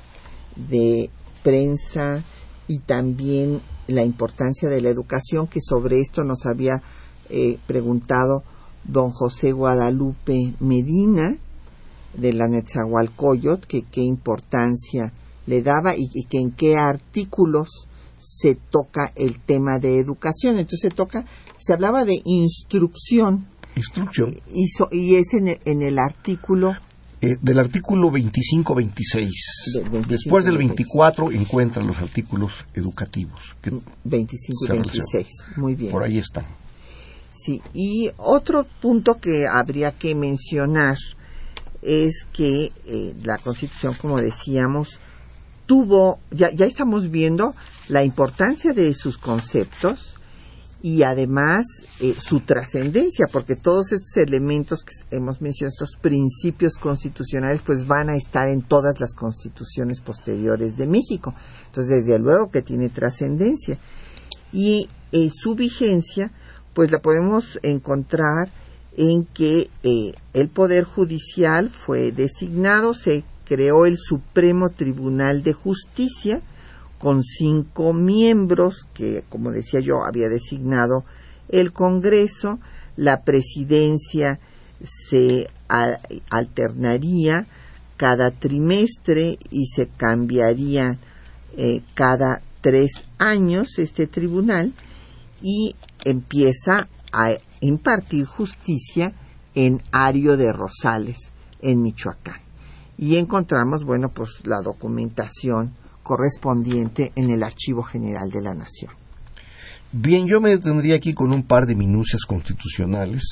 S1: de prensa y también la importancia de la educación, que sobre esto nos había eh, preguntado don José Guadalupe Medina, de la Netzahualcoyot, que qué importancia le daba y, y que en qué artículos se toca el tema de educación. Entonces se toca, se hablaba de instrucción.
S2: Instrucción.
S1: Y, y es en el, en el artículo.
S2: Eh, del artículo 25-26. Después del 24 encuentran los artículos educativos.
S1: 25 y 26. Muy bien.
S2: Por ahí están.
S1: Sí, y otro punto que habría que mencionar es que eh, la Constitución, como decíamos, tuvo, ya, ya estamos viendo la importancia de sus conceptos y además eh, su trascendencia, porque todos estos elementos que hemos mencionado, estos principios constitucionales, pues van a estar en todas las constituciones posteriores de México. Entonces, desde luego que tiene trascendencia. Y eh, su vigencia, pues la podemos encontrar en que eh, el Poder Judicial fue designado, se creó el Supremo Tribunal de Justicia, con cinco miembros que, como decía yo, había designado el Congreso. La presidencia se alternaría cada trimestre y se cambiaría eh, cada tres años este tribunal y empieza a impartir justicia en Ario de Rosales, en Michoacán. Y encontramos, bueno, pues la documentación correspondiente en el Archivo General de la Nación.
S2: Bien, yo me detendría aquí con un par de minucias constitucionales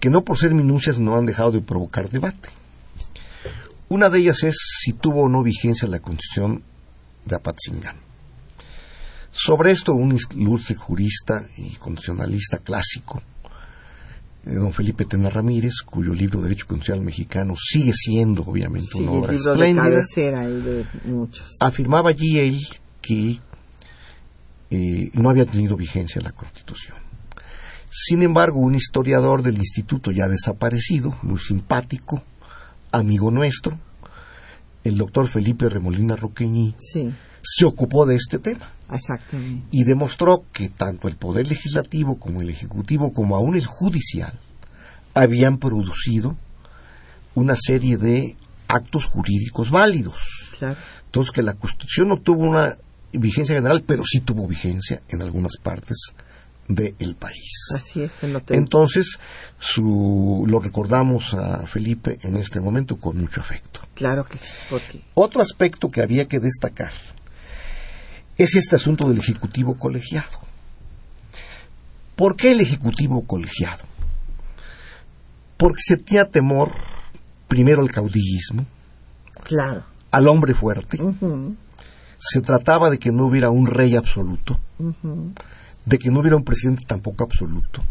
S2: que no por ser minucias no han dejado de provocar debate. Una de ellas es si tuvo o no vigencia la Constitución de Apatzingán. Sobre esto, un ilustre jurista y constitucionalista clásico, don Felipe Tena Ramírez, cuyo libro Derecho Constitucional Mexicano sigue siendo, obviamente, una obra espléndida. Afirmaba allí él que eh, no había tenido vigencia la Constitución. Sin embargo, un historiador del instituto ya desaparecido, muy simpático, amigo nuestro, el doctor Felipe Remolina Roqueñi, se ocupó de este tema.
S1: Exactamente.
S2: Y demostró que tanto el Poder Legislativo como el Ejecutivo, como aún el Judicial, habían producido una serie de actos jurídicos válidos. Entonces, que la Constitución no tuvo una vigencia general, pero sí tuvo vigencia en algunas partes del país.
S1: Así es,
S2: Entonces, su, lo recordamos a Felipe en este momento con mucho afecto.
S1: Claro que sí.
S2: Otro aspecto que había que destacar es este asunto del Ejecutivo colegiado. ¿Por qué el Ejecutivo colegiado? Porque se tenía temor primero al caudillismo,
S1: claro.
S2: al hombre fuerte. Se trataba de que no hubiera un rey absoluto, de que no hubiera un presidente tampoco absoluto,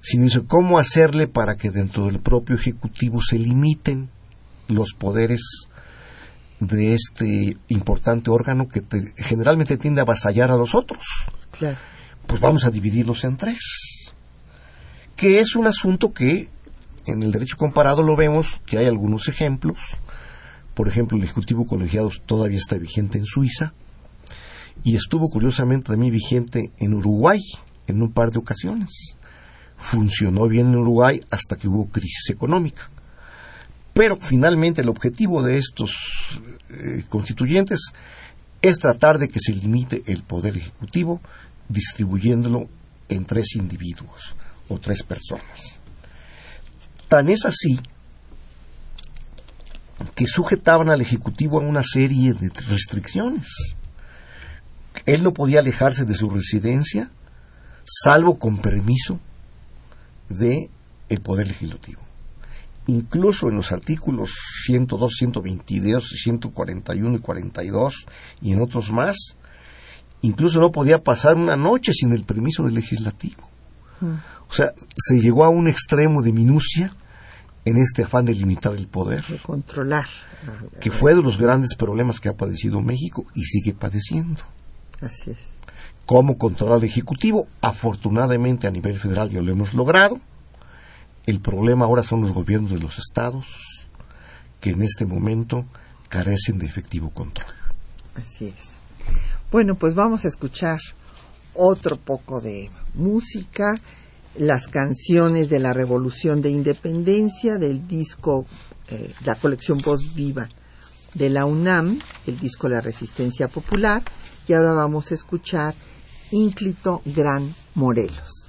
S2: sino cómo hacerle para que dentro del propio Ejecutivo se limiten los poderes de este importante órgano que generalmente tiende a avasallar a los otros. Pues vamos a dividirlos en tres. Que es un asunto que en el derecho comparado lo vemos, que hay algunos ejemplos. Por ejemplo, el Ejecutivo Colegiado todavía está vigente en Suiza y estuvo curiosamente también vigente en Uruguay en un par de ocasiones. Funcionó bien en Uruguay hasta que hubo crisis económica. Pero finalmente el objetivo de estos eh, constituyentes es tratar de que se limite el poder ejecutivo distribuyéndolo en tres individuos o tres personas. Tan es así que sujetaban al Ejecutivo a una serie de restricciones. Él no podía alejarse de su residencia, salvo con permiso de el Poder Legislativo incluso en los artículos 102, 122, 141 y 42 y en otros más, incluso no podía pasar una noche sin el permiso del legislativo. Mm. O sea, se llegó a un extremo de minucia en este afán de limitar el poder.
S1: De controlar.
S2: Que fue de los grandes problemas que ha padecido México y sigue padeciendo.
S1: Así es.
S2: ¿Cómo controlar el Ejecutivo? Afortunadamente a nivel federal ya lo hemos logrado el problema ahora son los gobiernos de los estados que en este momento carecen de efectivo control.
S1: Así es. Bueno, pues vamos a escuchar otro poco de música, las canciones de la Revolución de Independencia del disco, eh, la colección Voz Viva de la UNAM, el disco La Resistencia Popular, y ahora vamos a escuchar Ínclito Gran Morelos.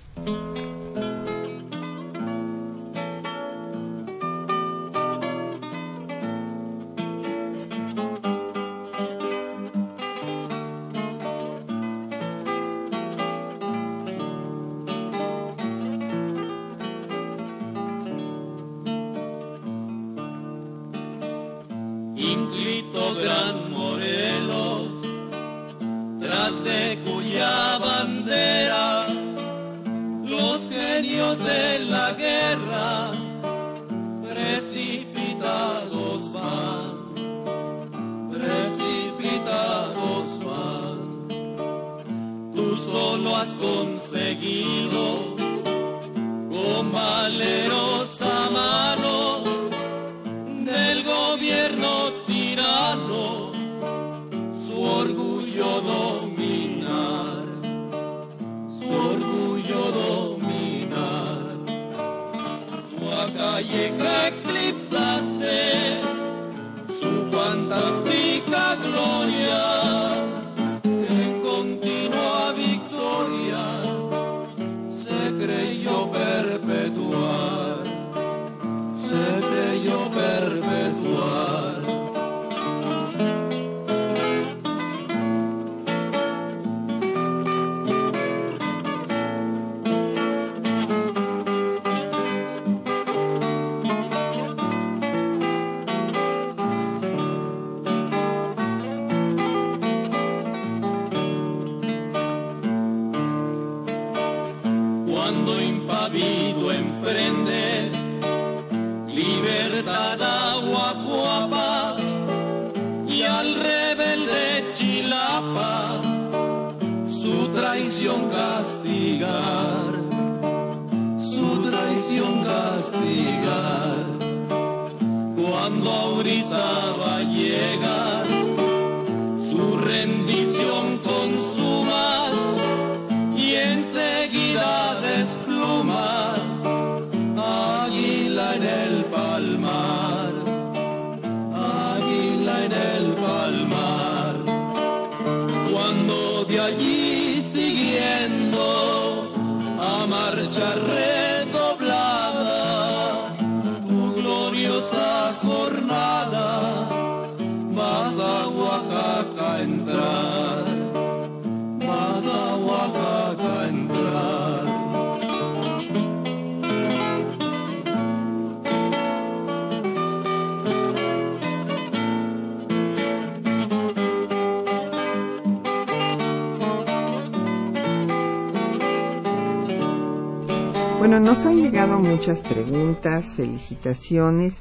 S1: Llegado muchas preguntas, felicitaciones.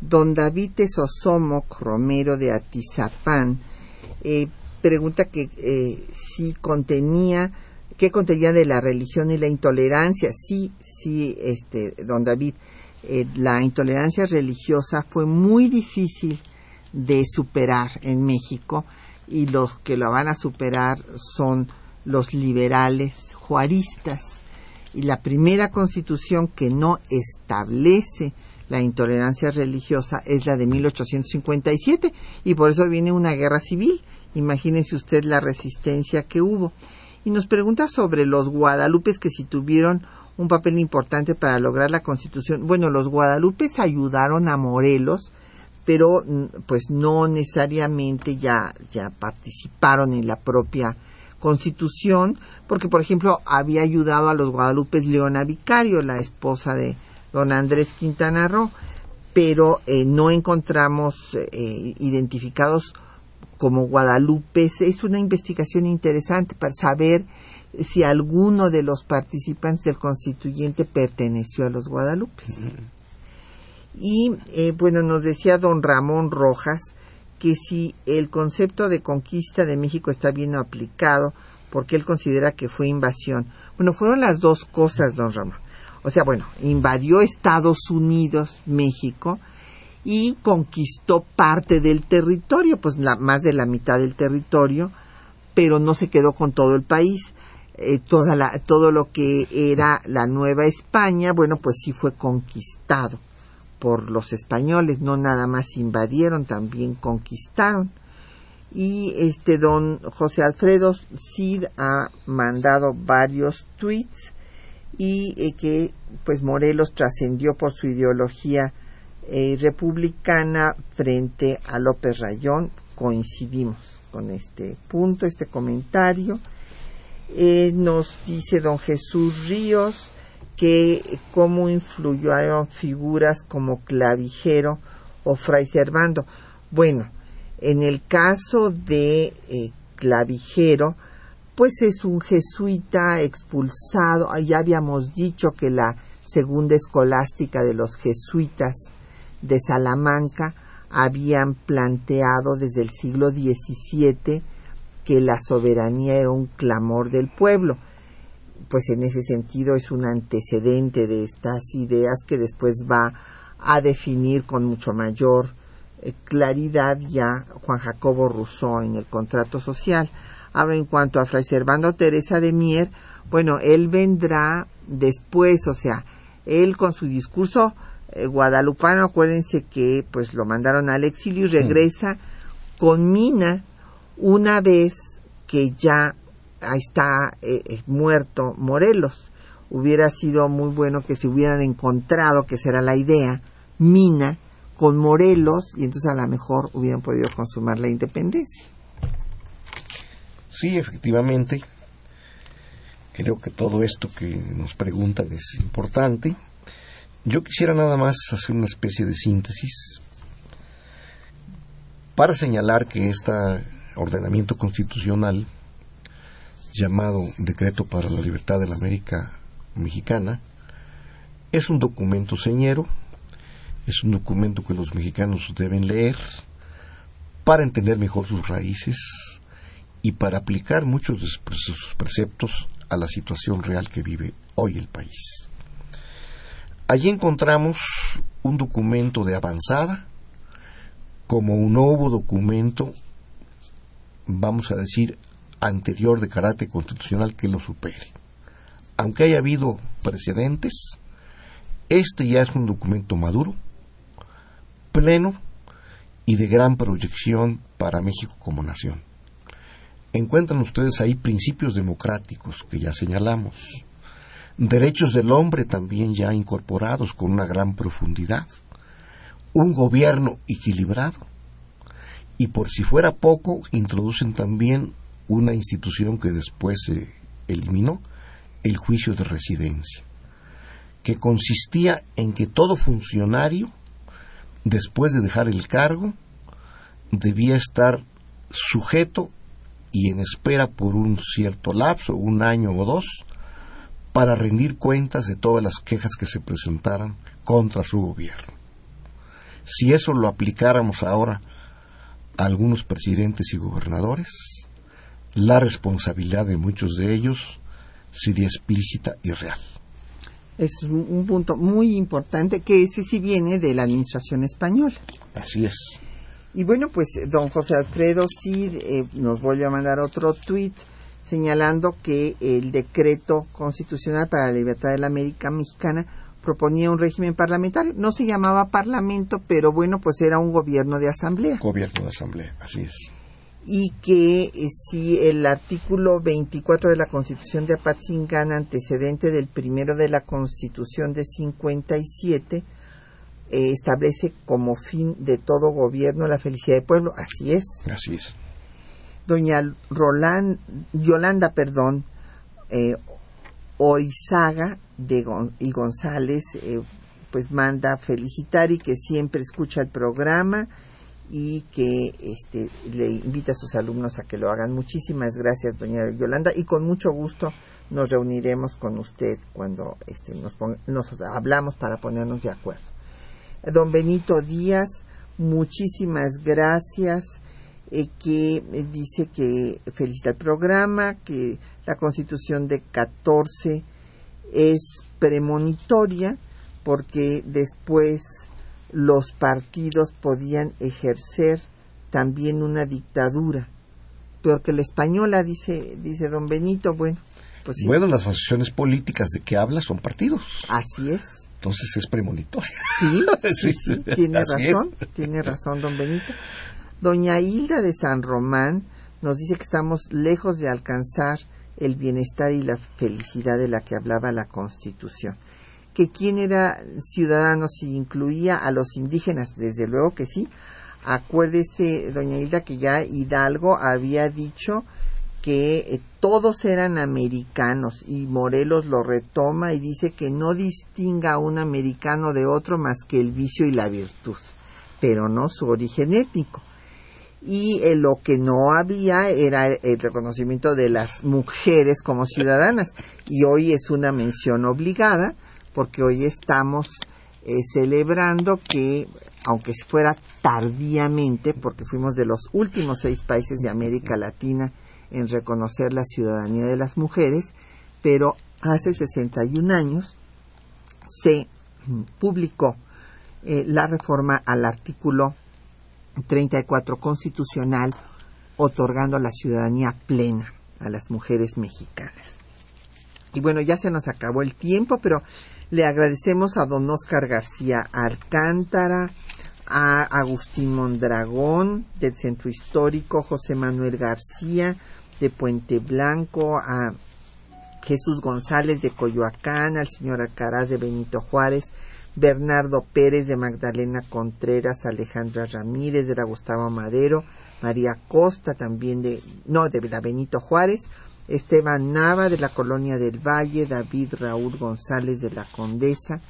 S1: Don David Sosomoc Romero de Atizapán eh, pregunta que eh, si contenía, qué contenía de la religión y la intolerancia. Sí, sí, este, don David, eh, la intolerancia religiosa fue muy difícil de superar en México y los que la van a superar son los liberales juaristas. Y la primera constitución que no establece la intolerancia religiosa es la de 1857 y por eso viene una guerra civil. Imagínense usted la resistencia que hubo. Y nos pregunta sobre los guadalupes que si tuvieron un papel importante para lograr la constitución. Bueno, los guadalupes ayudaron a Morelos, pero pues no necesariamente ya, ya participaron en la propia constitución, porque por ejemplo había ayudado a los guadalupes Leona Vicario, la esposa de don Andrés Quintana Roo, pero eh, no encontramos eh, identificados como guadalupes. Es una investigación interesante para saber si alguno de los participantes del constituyente perteneció a los guadalupes. Y eh, bueno, nos decía don Ramón Rojas que si el concepto de conquista de México está bien aplicado, porque él considera que fue invasión. Bueno, fueron las dos cosas, don Ramón. O sea, bueno, invadió Estados Unidos, México, y conquistó parte del territorio, pues la, más de la mitad del territorio, pero no se quedó con todo el país. Eh, toda la, todo lo que era la Nueva España, bueno, pues sí fue conquistado por los españoles, no nada más invadieron, también conquistaron. Y este don José Alfredo Cid ha mandado varios tweets y eh, que pues Morelos trascendió por su ideología eh, republicana frente a López Rayón. Coincidimos con este punto, este comentario. Eh, nos dice don Jesús Ríos que cómo influyeron figuras como Clavijero o Fray Servando. Bueno, en el caso de eh, Clavijero pues es un jesuita expulsado. Ya habíamos dicho que la segunda escolástica de los jesuitas de Salamanca habían planteado desde el siglo XVII que la soberanía era un clamor del pueblo. Pues en ese sentido es un antecedente de estas ideas que después va a definir con mucho mayor eh, claridad ya Juan Jacobo Rousseau en el contrato social. Ahora, en cuanto a Fray Servando Teresa de Mier, bueno, él vendrá después, o sea, él con su discurso eh, guadalupano, acuérdense que pues lo mandaron al exilio y regresa con Mina una vez que ya está eh, muerto Morelos. Hubiera sido muy bueno que se hubieran encontrado, que será la idea, Mina con Morelos y entonces a lo mejor hubieran podido consumar la independencia.
S2: Sí, efectivamente. Creo que todo esto que nos preguntan es importante. Yo quisiera nada más hacer una especie de síntesis para señalar que este ordenamiento constitucional llamado Decreto para la Libertad de la América Mexicana es un documento señero es un documento que los mexicanos deben leer para entender mejor sus raíces y para aplicar muchos de sus preceptos a la situación real que vive hoy el país. Allí encontramos un documento de avanzada como un nuevo documento, vamos a decir, anterior de carácter constitucional que lo supere. Aunque haya habido precedentes, este ya es un documento maduro, pleno y de gran proyección para México como nación. Encuentran ustedes ahí principios democráticos que ya señalamos, derechos del hombre también ya incorporados con una gran profundidad, un gobierno equilibrado y por si fuera poco introducen también una institución que después se eliminó, el juicio de residencia, que consistía en que todo funcionario después de dejar el cargo, debía estar sujeto y en espera por un cierto lapso, un año o dos, para rendir cuentas de todas las quejas que se presentaran contra su gobierno. Si eso lo aplicáramos ahora a algunos presidentes y gobernadores, la responsabilidad de muchos de ellos sería explícita y real
S1: es un, punto muy importante que ese sí viene de la administración española.
S2: Así es.
S1: Y bueno, pues don José Alfredo sí eh, nos vuelve a mandar otro tuit señalando que el decreto constitucional para la libertad de la América Mexicana proponía un régimen parlamentario. No se llamaba parlamento, pero bueno, pues era un gobierno de asamblea.
S2: Gobierno de asamblea, así es
S1: y que eh, si el artículo 24 de la Constitución de Apatzingán, antecedente del primero de la Constitución de 57, eh, establece como fin de todo gobierno la felicidad del pueblo. Así es.
S2: Así es.
S1: Doña Roland, Yolanda, perdón, eh, Oizaga de y González, eh, pues manda felicitar y que siempre escucha el programa y que este, le invita a sus alumnos a que lo hagan. Muchísimas gracias, doña Yolanda, y con mucho gusto nos reuniremos con usted cuando este, nos, nos hablamos para ponernos de acuerdo. Don Benito Díaz, muchísimas gracias, eh, que eh, dice que felicita el programa, que la constitución de 14 es premonitoria, porque después los partidos podían ejercer también una dictadura. Peor que la española, dice, dice don Benito, bueno. Pues
S2: Bueno, las asociaciones políticas de que habla son partidos.
S1: Así es.
S2: Entonces es premonitoria.
S1: Sí, sí, sí, tiene razón, tiene razón don Benito. Doña Hilda de San Román nos dice que estamos lejos de alcanzar el bienestar y la felicidad de la que hablaba la Constitución que quién era ciudadano si incluía a los indígenas, desde luego que sí. Acuérdese, doña Hilda, que ya Hidalgo había dicho que eh, todos eran americanos y Morelos lo retoma y dice que no distinga a un americano de otro más que el vicio y la virtud, pero no su origen étnico. y eh, lo que no había era el reconocimiento de las mujeres como ciudadanas y hoy es una mención obligada porque hoy estamos eh, celebrando que aunque fuera tardíamente porque fuimos de los últimos seis países de América Latina en reconocer la ciudadanía de las mujeres pero hace 61 años se publicó eh, la reforma al artículo 34 constitucional otorgando la ciudadanía plena a las mujeres mexicanas. Y bueno, ya se nos acabó el tiempo, pero le agradecemos a don Oscar García Alcántara, a Agustín Mondragón del Centro Histórico, José Manuel García de Puente Blanco, a Jesús González de Coyoacán, al señor Alcaraz de Benito Juárez, Bernardo Pérez de Magdalena Contreras, Alejandra Ramírez de la Gustavo Madero, María Costa también de, no, de la Benito Juárez, Esteban Nava de la Colonia del Valle, David Raúl González de la Condesa,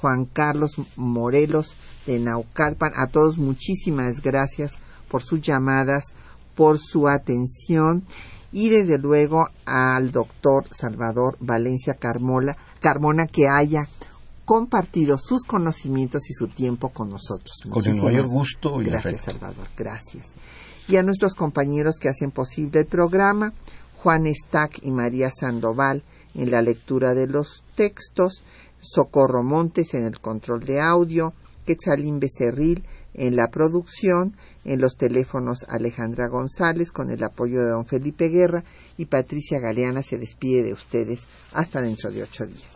S1: Juan Carlos Morelos de Naucalpan. A todos muchísimas gracias por sus llamadas, por su atención y desde luego al doctor Salvador Valencia Carmola, Carmona que haya compartido sus conocimientos y su tiempo con nosotros.
S2: Con el mayor gusto y
S1: Gracias, Salvador. Gracias. Y a nuestros compañeros que hacen posible el programa, Juan Stack y María Sandoval en la lectura de los textos, Socorro Montes en el control de audio, Quetzalín Becerril en la producción, en los teléfonos Alejandra González con el apoyo de don Felipe Guerra y Patricia Galeana se despide de ustedes hasta dentro de ocho días.